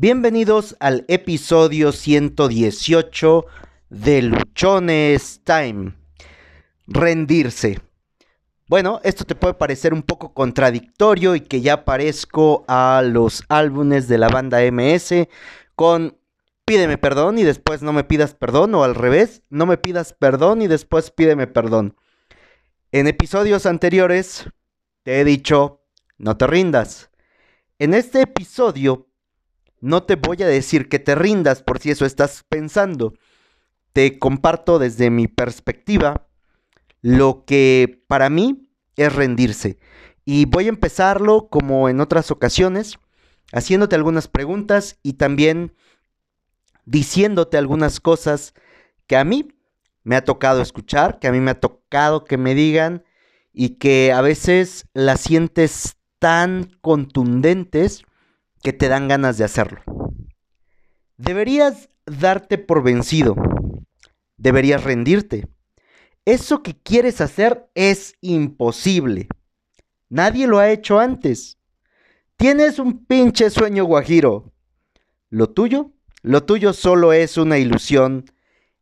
Bienvenidos al episodio 118 de Luchones Time. Rendirse. Bueno, esto te puede parecer un poco contradictorio y que ya parezco a los álbumes de la banda MS con pídeme perdón y después no me pidas perdón o al revés, no me pidas perdón y después pídeme perdón. En episodios anteriores te he dicho, no te rindas. En este episodio no te voy a decir que te rindas por si eso estás pensando. Te comparto desde mi perspectiva lo que para mí es rendirse. Y voy a empezarlo como en otras ocasiones, haciéndote algunas preguntas y también diciéndote algunas cosas que a mí me ha tocado escuchar, que a mí me ha tocado que me digan y que a veces las sientes tan contundentes que te dan ganas de hacerlo. Deberías darte por vencido. Deberías rendirte. Eso que quieres hacer es imposible. Nadie lo ha hecho antes. Tienes un pinche sueño guajiro. Lo tuyo, lo tuyo solo es una ilusión,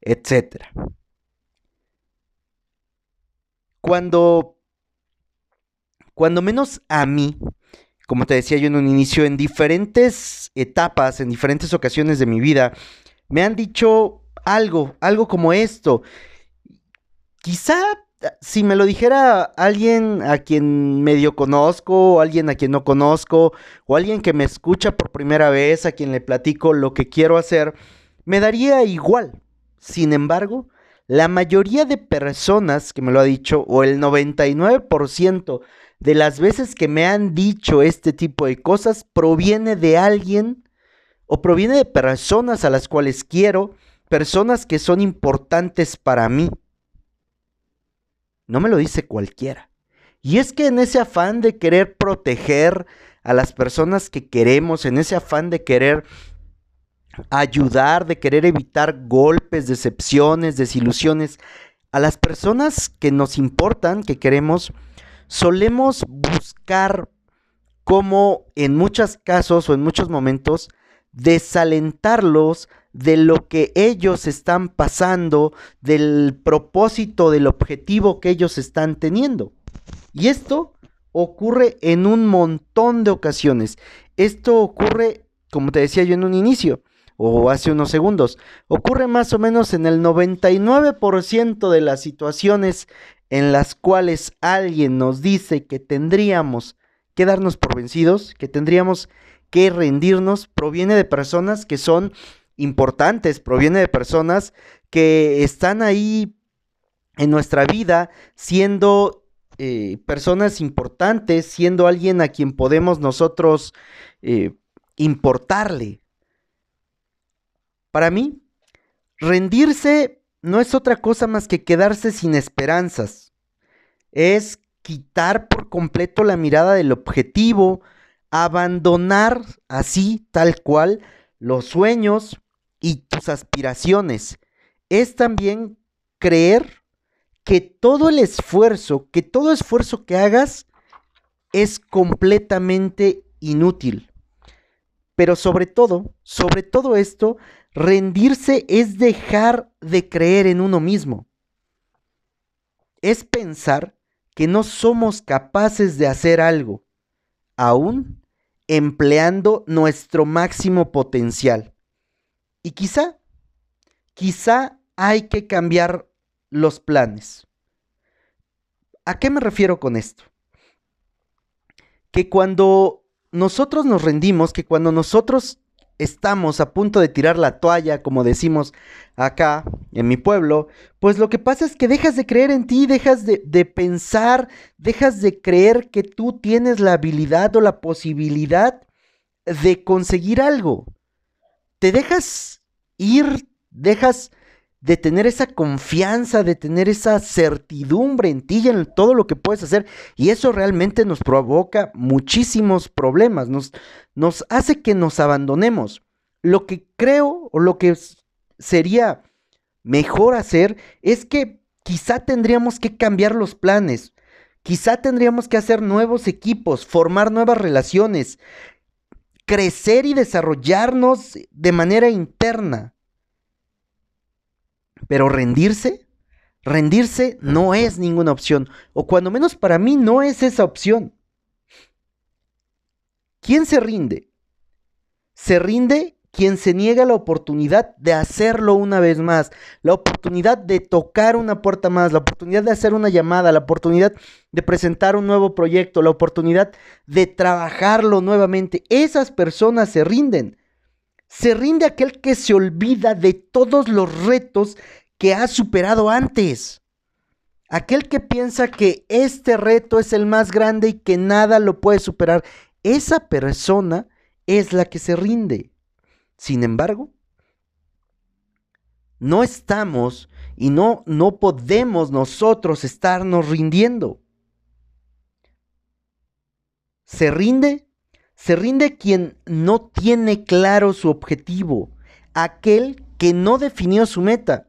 etc. Cuando, cuando menos a mí, como te decía yo en un inicio, en diferentes etapas, en diferentes ocasiones de mi vida, me han dicho algo, algo como esto. Quizá si me lo dijera alguien a quien medio conozco, o alguien a quien no conozco, o alguien que me escucha por primera vez, a quien le platico lo que quiero hacer, me daría igual. Sin embargo, la mayoría de personas que me lo ha dicho, o el 99% de las veces que me han dicho este tipo de cosas proviene de alguien o proviene de personas a las cuales quiero, personas que son importantes para mí. No me lo dice cualquiera. Y es que en ese afán de querer proteger a las personas que queremos, en ese afán de querer ayudar, de querer evitar golpes, decepciones, desilusiones, a las personas que nos importan, que queremos, solemos buscar cómo en muchos casos o en muchos momentos desalentarlos de lo que ellos están pasando, del propósito, del objetivo que ellos están teniendo. Y esto ocurre en un montón de ocasiones. Esto ocurre, como te decía yo en un inicio, o hace unos segundos, ocurre más o menos en el 99% de las situaciones en las cuales alguien nos dice que tendríamos que darnos por vencidos, que tendríamos que rendirnos, proviene de personas que son importantes, proviene de personas que están ahí en nuestra vida siendo eh, personas importantes, siendo alguien a quien podemos nosotros eh, importarle. Para mí, rendirse no es otra cosa más que quedarse sin esperanzas. Es quitar por completo la mirada del objetivo, abandonar así, tal cual, los sueños y tus aspiraciones. Es también creer que todo el esfuerzo, que todo esfuerzo que hagas es completamente inútil. Pero sobre todo, sobre todo esto, Rendirse es dejar de creer en uno mismo. Es pensar que no somos capaces de hacer algo, aún empleando nuestro máximo potencial. Y quizá, quizá hay que cambiar los planes. ¿A qué me refiero con esto? Que cuando nosotros nos rendimos, que cuando nosotros estamos a punto de tirar la toalla, como decimos acá en mi pueblo, pues lo que pasa es que dejas de creer en ti, dejas de, pensar, dejas de creer que tú tienes la habilidad o la posibilidad de conseguir algo. Te dejas ir, dejas de tener esa confianza, de tener esa certidumbre en ti y en todo lo que puedes hacer. Y eso realmente nos provoca muchísimos problemas, nos, nos hace que nos abandonemos. Lo que creo o lo que sería mejor hacer es que quizá tendríamos que cambiar los planes, quizá tendríamos que hacer nuevos equipos, formar nuevas relaciones, crecer y desarrollarnos de manera interna. Pero rendirse, rendirse no es ninguna opción, o cuando menos para mí no es esa opción. ¿Quién se rinde? Se rinde quien se niega la oportunidad de hacerlo una vez más, la oportunidad de tocar una puerta más, la oportunidad de hacer una llamada, la oportunidad de presentar un nuevo proyecto, la oportunidad de trabajarlo nuevamente. Esas personas se rinden. Se rinde aquel que se olvida de todos los retos que ha superado antes. Aquel que piensa que este reto es el más grande y que nada lo puede superar. Esa persona es la que se rinde. Sin embargo, no estamos y no, no podemos nosotros estarnos rindiendo. Se rinde, se rinde quien no tiene claro su objetivo, aquel que no definió su meta.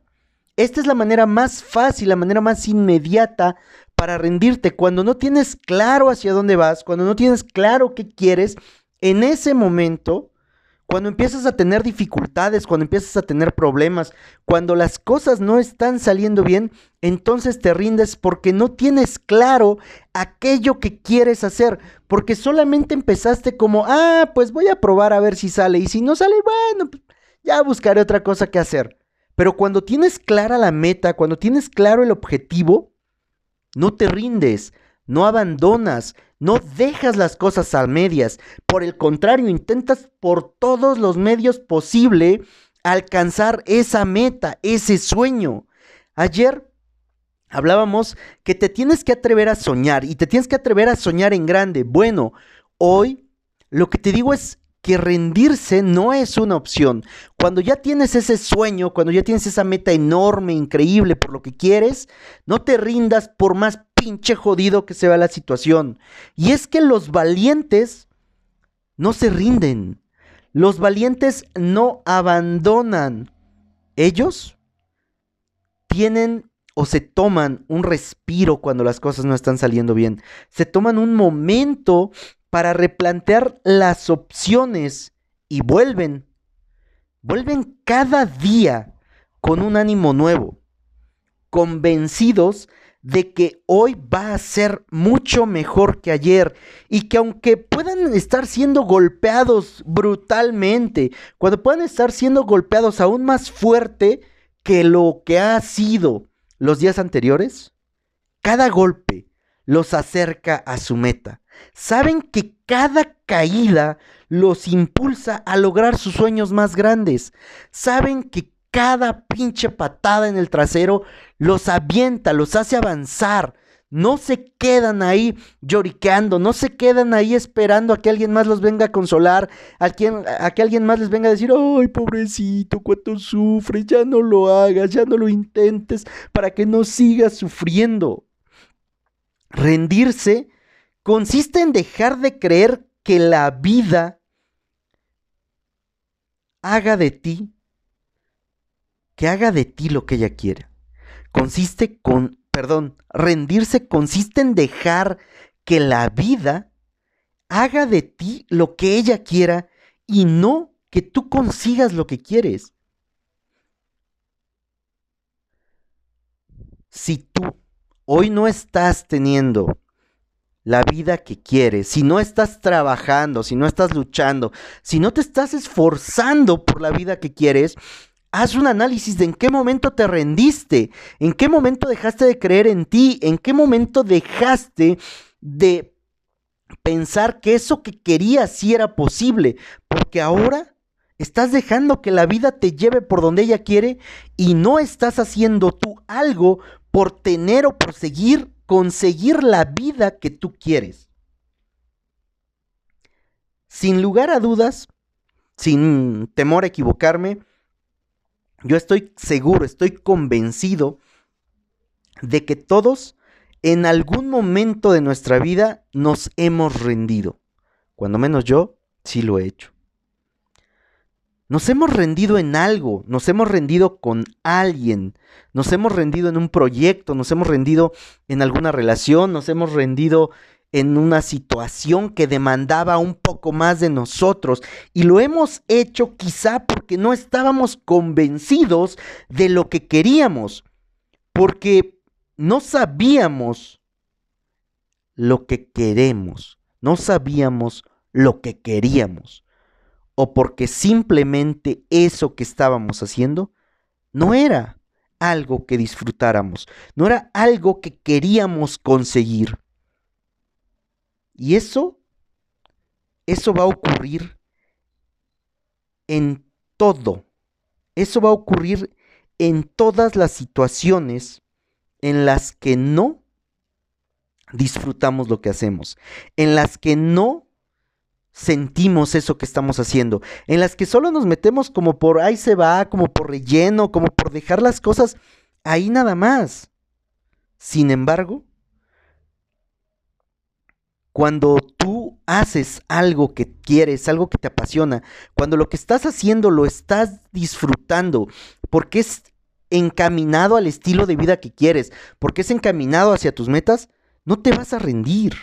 Esta es la manera más fácil, la manera más inmediata para rendirte. Cuando no tienes claro hacia dónde vas, cuando no tienes claro qué quieres, en ese momento cuando empiezas a tener dificultades, cuando empiezas a tener problemas, cuando las cosas no están saliendo bien, entonces te rindes porque no tienes claro aquello que quieres hacer, porque solamente empezaste como, ah, pues voy a probar a ver si sale, y si no sale, bueno, pues ya buscaré otra cosa que hacer. Pero cuando tienes clara la meta, cuando tienes claro el objetivo, no te rindes, no abandonas, no dejas las cosas a medias. Por el contrario, intentas por todos los medios posible alcanzar esa meta, ese sueño. Ayer hablábamos que te tienes que atrever a soñar y te tienes que atrever a soñar en grande. Bueno, hoy lo que te digo es que rendirse no es una opción. Cuando ya tienes ese sueño, cuando ya tienes esa meta enorme, increíble por lo que quieres, no te rindas por más pinche jodido que se vea la situación. Y es que los valientes no se rinden. Los valientes no abandonan. Ellos tienen o se toman un respiro cuando las cosas no están saliendo bien. Se toman un momento para replantear las opciones y vuelven. Vuelven cada día con un ánimo nuevo, convencidos de que hoy va a ser mucho mejor que ayer y que aunque puedan estar siendo golpeados brutalmente, cuando puedan estar siendo golpeados aún más fuerte que lo que ha sido los días anteriores, cada golpe los acerca a su meta. Saben que cada caída los impulsa a lograr sus sueños más grandes. Saben que cada pinche patada en el trasero los avienta, los hace avanzar. No se quedan ahí lloriqueando, no se quedan ahí esperando a que alguien más los venga a consolar, a, quien, a que alguien más les venga a decir, ay, pobrecito, cuánto sufres, ya no lo hagas, ya no lo intentes, para que no sigas sufriendo. Rendirse consiste en dejar de creer que la vida haga de ti que haga de ti lo que ella quiera. Consiste con, perdón, rendirse consiste en dejar que la vida haga de ti lo que ella quiera y no que tú consigas lo que quieres. Si tú hoy no estás teniendo la vida que quieres, si no estás trabajando, si no estás luchando, si no te estás esforzando por la vida que quieres, haz un análisis de en qué momento te rendiste, en qué momento dejaste de creer en ti, en qué momento dejaste de pensar que eso que querías sí era posible, porque ahora estás dejando que la vida te lleve por donde ella quiere y no estás haciendo tú algo por tener o por seguir, conseguir la vida que tú quieres. Sin lugar a dudas, sin temor a equivocarme, yo estoy seguro, estoy convencido de que todos en algún momento de nuestra vida nos hemos rendido. Cuando menos yo, sí lo he hecho. Nos hemos rendido en algo, nos hemos rendido con alguien, nos hemos rendido en un proyecto, nos hemos rendido en alguna relación, nos hemos rendido en una situación que demandaba un poco más de nosotros y lo hemos hecho quizá porque no estábamos convencidos de lo que queríamos, porque no sabíamos lo que queremos, no sabíamos lo que queríamos, o porque simplemente eso que estábamos haciendo no era algo que disfrutáramos, no era algo que queríamos conseguir. Y eso, eso va a ocurrir en todo. Eso va a ocurrir en todas las situaciones en las que no disfrutamos lo que hacemos, en las que no sentimos eso que estamos haciendo, en las que solo nos metemos como por ahí se va, como por relleno, como por dejar las cosas ahí nada más. Sin embargo, cuando tú haces algo que quieres, algo que te apasiona, cuando lo que estás haciendo lo estás disfrutando, porque es encaminado al estilo de vida que quieres, porque es encaminado hacia tus metas, no te vas a rendir.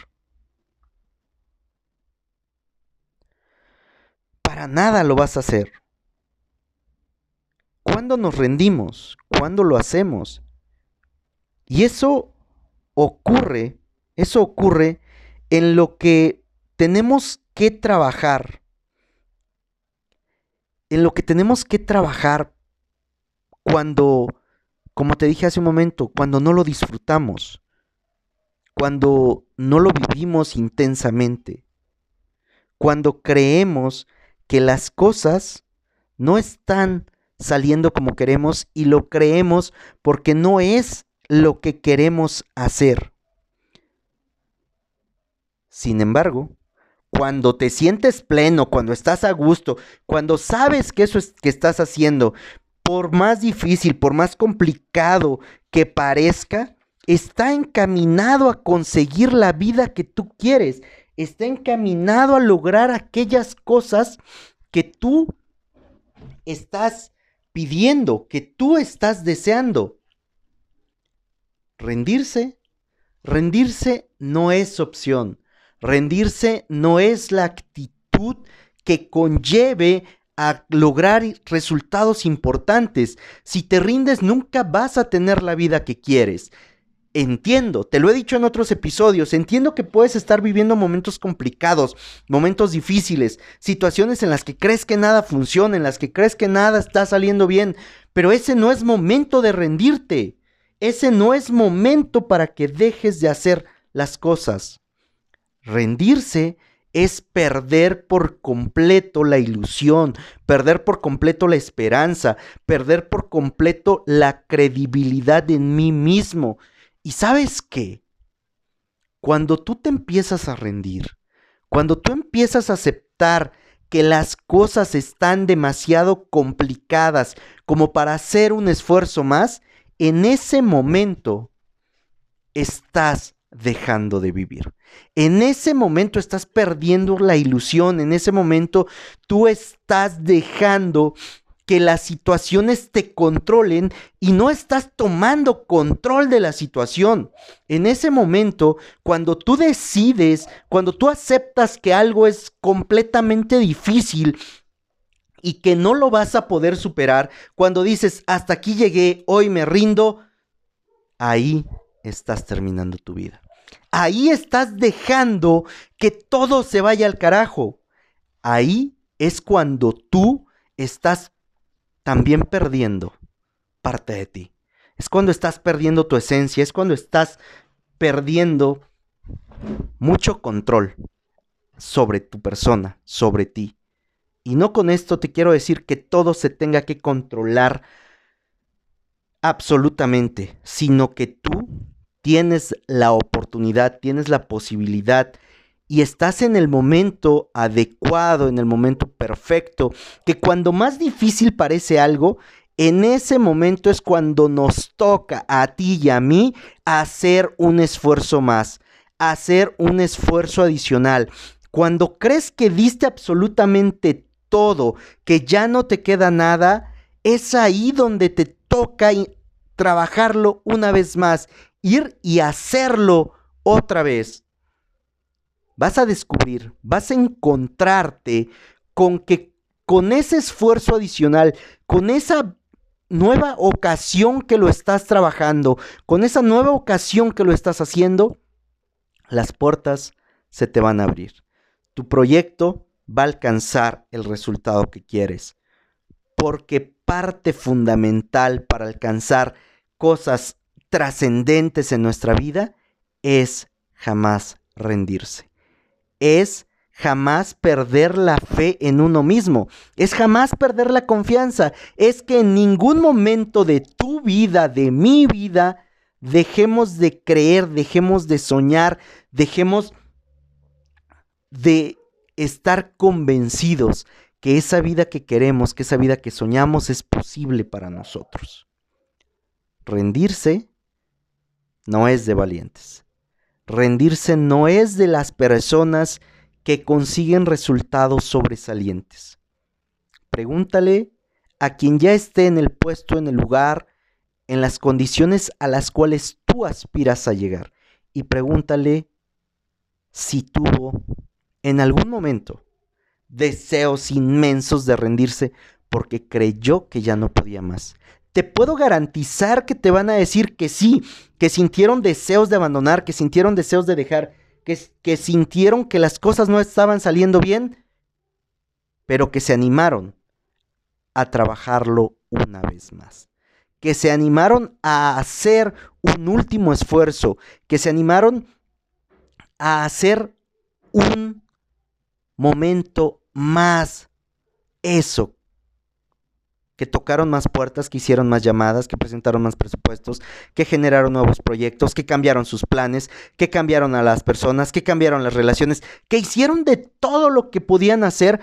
Para nada lo vas a hacer. ¿Cuándo nos rendimos? ¿Cuándo lo hacemos? Y eso ocurre, eso ocurre en lo que tenemos que trabajar, en lo que tenemos que trabajar cuando, como te dije hace un momento, cuando no lo disfrutamos, cuando no lo vivimos intensamente, cuando creemos que las cosas no están saliendo como queremos y lo creemos porque no es lo que queremos hacer. Sin embargo, cuando te sientes pleno, cuando estás a gusto, cuando sabes que eso es que estás haciendo, por más difícil, por más complicado que parezca, está encaminado a conseguir la vida que tú quieres, está encaminado a lograr aquellas cosas que tú estás pidiendo, que tú estás deseando. Rendirse, rendirse no es opción. Rendirse no es la actitud que conlleve a lograr resultados importantes. Si te rindes, nunca vas a tener la vida que quieres. Entiendo, te lo he dicho en otros episodios, entiendo que puedes estar viviendo momentos complicados, momentos difíciles, situaciones en las que crees que nada funciona, en las que crees que nada está saliendo bien, pero ese no es momento de rendirte, ese no es momento para que dejes de hacer las cosas. Rendirse es perder por completo la ilusión, perder por completo la esperanza, perder por completo la credibilidad en mí mismo. ¿Y sabes qué? Cuando tú te empiezas a rendir, cuando tú empiezas a aceptar que las cosas están demasiado complicadas como para hacer un esfuerzo más, en ese momento estás dejando de vivir. En ese momento estás perdiendo la ilusión, en ese momento tú estás dejando que las situaciones te controlen y no estás tomando control de la situación. En ese momento, cuando tú decides, cuando tú aceptas que algo es completamente difícil y que no lo vas a poder superar, cuando dices, hasta aquí llegué, hoy me rindo, ahí estás terminando tu vida ahí estás dejando que todo se vaya al carajo. Ahí es cuando tú estás también perdiendo parte de ti. Es cuando estás perdiendo tu esencia, es cuando estás perdiendo mucho control sobre tu persona, sobre ti. Y no con esto te quiero decir que todo se tenga que controlar absolutamente, sino que tú tienes la oportunidad, tienes la posibilidad y estás en el momento adecuado, en el momento perfecto, que cuando más difícil parece algo, en ese momento es cuando nos toca a ti y a mí hacer un esfuerzo más, hacer un esfuerzo adicional. Cuando crees que diste absolutamente todo, que ya no te queda nada, es ahí donde te toca trabajarlo una vez más ir y hacerlo otra vez. vas a descubrir, vas a encontrarte con que con ese esfuerzo adicional, con esa nueva ocasión que lo estás trabajando, con esa nueva ocasión que lo estás haciendo, las puertas se te van a abrir. Tu proyecto va a alcanzar el resultado que quieres. Porque parte fundamental para alcanzar cosas trascendentes en nuestra vida es jamás rendirse. Es jamás perder la fe en uno mismo, es jamás perder la confianza, es que en ningún momento de tu vida, de mi vida, dejemos de creer, dejemos de soñar, dejemos de estar convencidos que esa vida que queremos, que esa vida que soñamos es posible para nosotros. Rendirse no es de valientes. Rendirse no es de las personas que consiguen resultados sobresalientes. Pregúntale a quien ya esté en el puesto, en el lugar, en las condiciones a las cuales tú aspiras a llegar. Y pregúntale si tuvo en algún momento deseos inmensos de rendirse porque creyó que ya no podía más. Te puedo garantizar que te van a decir que sí, que sintieron deseos de abandonar, que sintieron deseos de dejar, que, sintieron que las cosas no estaban saliendo bien, pero que se animaron a trabajarlo una vez más. Que se animaron a hacer un último esfuerzo, que se animaron a hacer un momento más eso que tocaron más puertas, que hicieron más llamadas, que presentaron más presupuestos, que generaron nuevos proyectos, que cambiaron sus planes, que cambiaron a las personas, que cambiaron las relaciones, que hicieron de todo lo que podían hacer.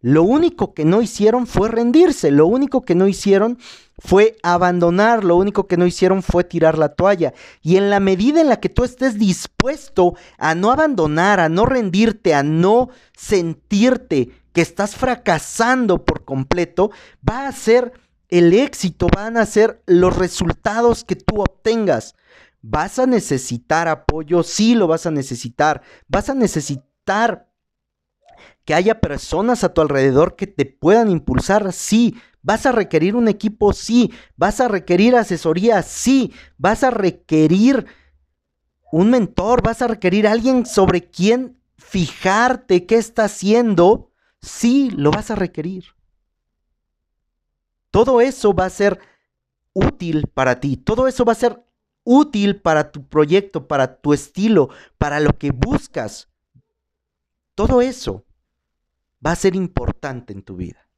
Lo único que no hicieron fue rendirse, lo único que no hicieron fue abandonar, lo único que no hicieron fue tirar la toalla. Y en la medida en la que tú estés dispuesto a no abandonar, a no rendirte, a no sentirte que estás fracasando por completo, va a ser el éxito, van a ser los resultados que tú obtengas. ¿Vas a necesitar apoyo? Sí, lo vas a necesitar. ¿Vas a necesitar que haya personas a tu alrededor que te puedan impulsar? Sí. ¿Vas a requerir un equipo? Sí. ¿Vas a requerir asesoría? Sí. ¿Vas a requerir un mentor? ¿Vas a requerir alguien sobre quien fijarte qué está haciendo? sí lo vas a requerir. Todo eso va a ser útil para ti, todo eso va a ser útil para tu proyecto, para tu estilo, para lo que buscas. Todo eso va a ser importante en tu vida.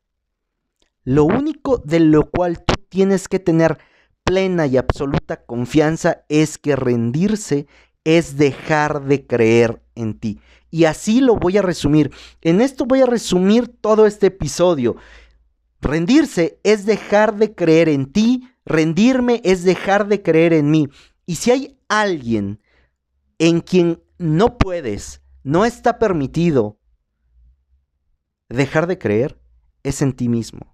Lo único de lo cual tú tienes que tener plena y absoluta confianza es que rendirse es dejar de creer en ti. Y así lo voy a resumir. En esto voy a resumir todo este episodio. Rendirse es dejar de creer en ti, rendirme es dejar de creer en mí. Y si hay alguien en quien no puedes, no está permitido dejar de creer, es en ti mismo.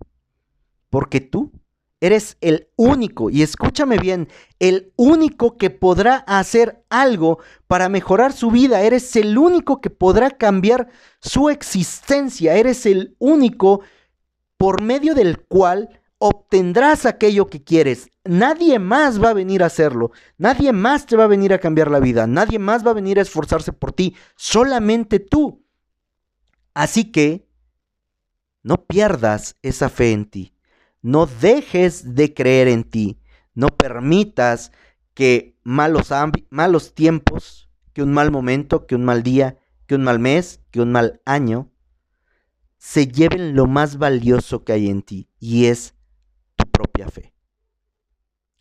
Porque tú Eres el único, y escúchame bien, el único que podrá hacer algo para mejorar su vida. Eres el único que podrá cambiar su existencia. Eres el único por medio del cual obtendrás aquello que quieres. Nadie más va a venir a hacerlo. Nadie más te va a venir a cambiar la vida. Nadie más va a venir a esforzarse por ti. Solamente tú. Así que no pierdas esa fe en ti. No dejes de creer en ti. No permitas que malos, malos tiempos, que un mal momento, que un mal día, que un mal mes, que un mal año, se lleven lo más valioso que hay en ti y es tu propia fe.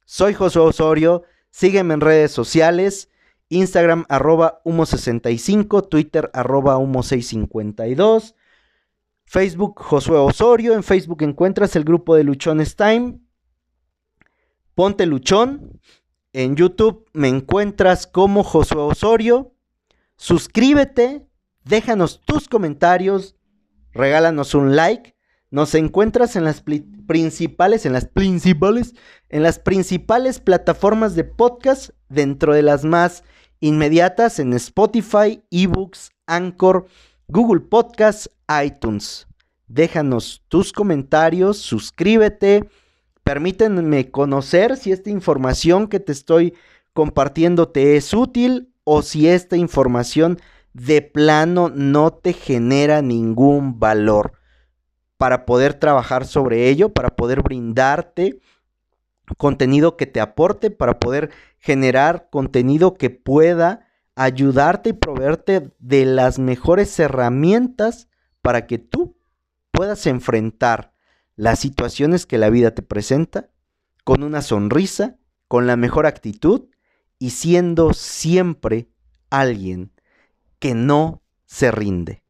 Soy Josué Osorio, sígueme en redes sociales, Instagram arroba humo65, Twitter arroba humo652. Facebook Josué Osorio. En Facebook encuentras el grupo de Luchones Time. Ponte Luchón. En YouTube me encuentras como Josué Osorio. Suscríbete, déjanos tus comentarios, regálanos un like. Nos encuentras en las principales, en las principales, en las principales plataformas de podcast, dentro de las más inmediatas en Spotify, eBooks, Anchor, Google Podcasts, iTunes. Déjanos tus comentarios, suscríbete, permítanme conocer si esta información que te estoy compartiendo te es útil o si esta información de plano no te genera ningún valor para poder trabajar sobre ello, para poder brindarte contenido que te aporte, para poder generar contenido que pueda ayudarte y proveerte de las mejores herramientas para que tú puedas enfrentar las situaciones que la vida te presenta con una sonrisa, con la mejor actitud y siendo siempre alguien que no se rinde.